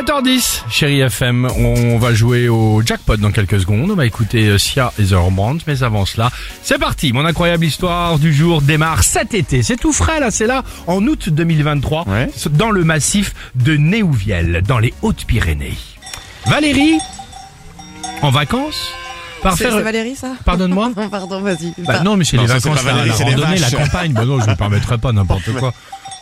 7h10, chérie FM, on va jouer au jackpot dans quelques secondes. On va écouter euh, Sia et The Rembrandt, mais avant cela, c'est parti. Mon incroyable histoire du jour démarre cet été. C'est tout frais là, c'est là, en août 2023, Ouais. dans le massif de Néouviel, dans les Hautes-Pyrénées. Valérie, en vacances, par C'est faire... c'est Valérie ça Pardonne-moi Non, pardon, vas-y. Bah non, mais c'est les ça, vacances, la, Valérie, la c'est les randonnée, la vaches. campagne. Bah non, je ne permettrai pas n'importe quoi.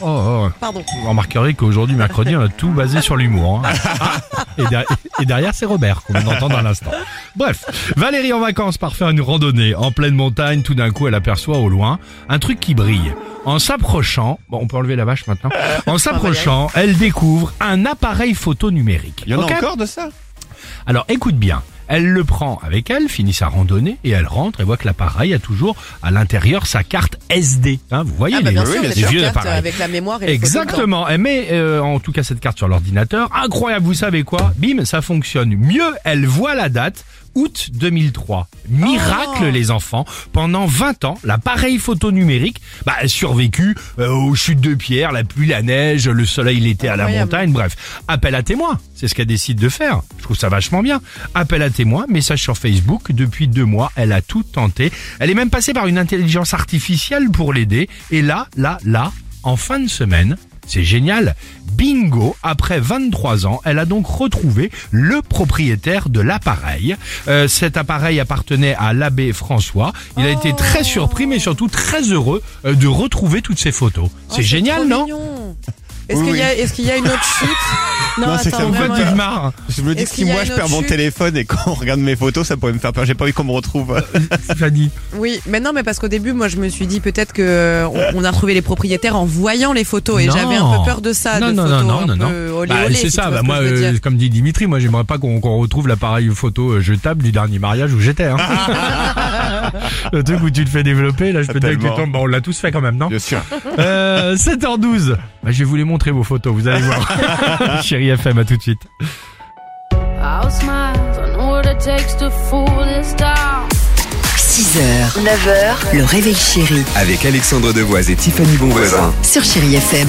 Oh, oh. Pardon. Vous remarquerez qu'aujourd'hui, mercredi, on a tout basé sur l'humour. hein. Et, der- et derrière, c'est Robert, qu'on entend dans l'instant. Bref, Valérie en vacances part faire une randonnée en pleine montagne. Tout d'un coup, elle aperçoit au loin un truc qui brille. En s'approchant, bon, on peut enlever la vache maintenant. En s'approchant, elle découvre un appareil photo numérique. Il y en a encore de ça? Alors écoute bien, elle le prend avec elle, finit sa randonnée et elle rentre et voit que l'appareil a toujours à l'intérieur sa carte SD. Hein, vous voyez Ah bah les, bien sûr, les vieux cartes appareils. avec la mémoire et. Exactement. Elle met euh, en tout cas cette carte sur l'ordinateur. Incroyable, vous savez quoi? Bim, ça fonctionne. Mieux, elle voit la date. Août 2003. Miracle Oh. les enfants. Pendant 20 ans, l'appareil photo numérique bah, a survécu euh, aux chutes de pierre, la pluie, la neige, le soleil, l'été à la montagne. Bref, appel à témoins. C'est ce qu'elle décide de faire. Je trouve ça vachement bien. Appel à témoins, message sur Facebook. Depuis deux mois, elle a tout tenté. Elle est même passée par une intelligence artificielle pour l'aider. Et là, là, là, en fin de semaine, c'est génial. Bingo, après 23 ans, elle a donc retrouvé le propriétaire de l'appareil. Euh, cet appareil appartenait à l'abbé François. Il a été très surpris, mais surtout très heureux euh, de retrouver toutes ces photos. Oh, c'est génial, non. Est-ce Oui, qu'il y, y a une autre chute? Non, c'est que ça me fait vraiment, euh, marre. Je me dis que si moi je perds mon chute téléphone et qu'on regarde mes photos, ça pourrait me faire peur. J'ai pas envie qu'on me retrouve. Fanny. Oui, mais non, mais parce qu'au début, moi, je me suis dit peut-être que euh, on, on a retrouvé les propriétaires en voyant les photos et Non. j'avais un peu peur de ça, non, de non, photos non, non, non, non. Bah, c'est si ça. Bah, moi, euh, comme dit Dimitri, moi, j'aimerais pas qu'on retrouve l'appareil photo euh, jetable du dernier mariage où j'étais. Hein. Le truc où tu te fais développer, là, je peux te dire que tu tombes. Bon, on l'a tous fait quand même, non? Bien sûr. euh, 7h12. Bah, je vais vous les montrer vos photos, vous allez voir. Chérie FM, à tout de suite. I'll smile. I know what it takes to fool this town. 6h, 9h, le réveil chéri Avec Alexandre Devoise et Tiffany Bonvoisin. sur Chéri FM.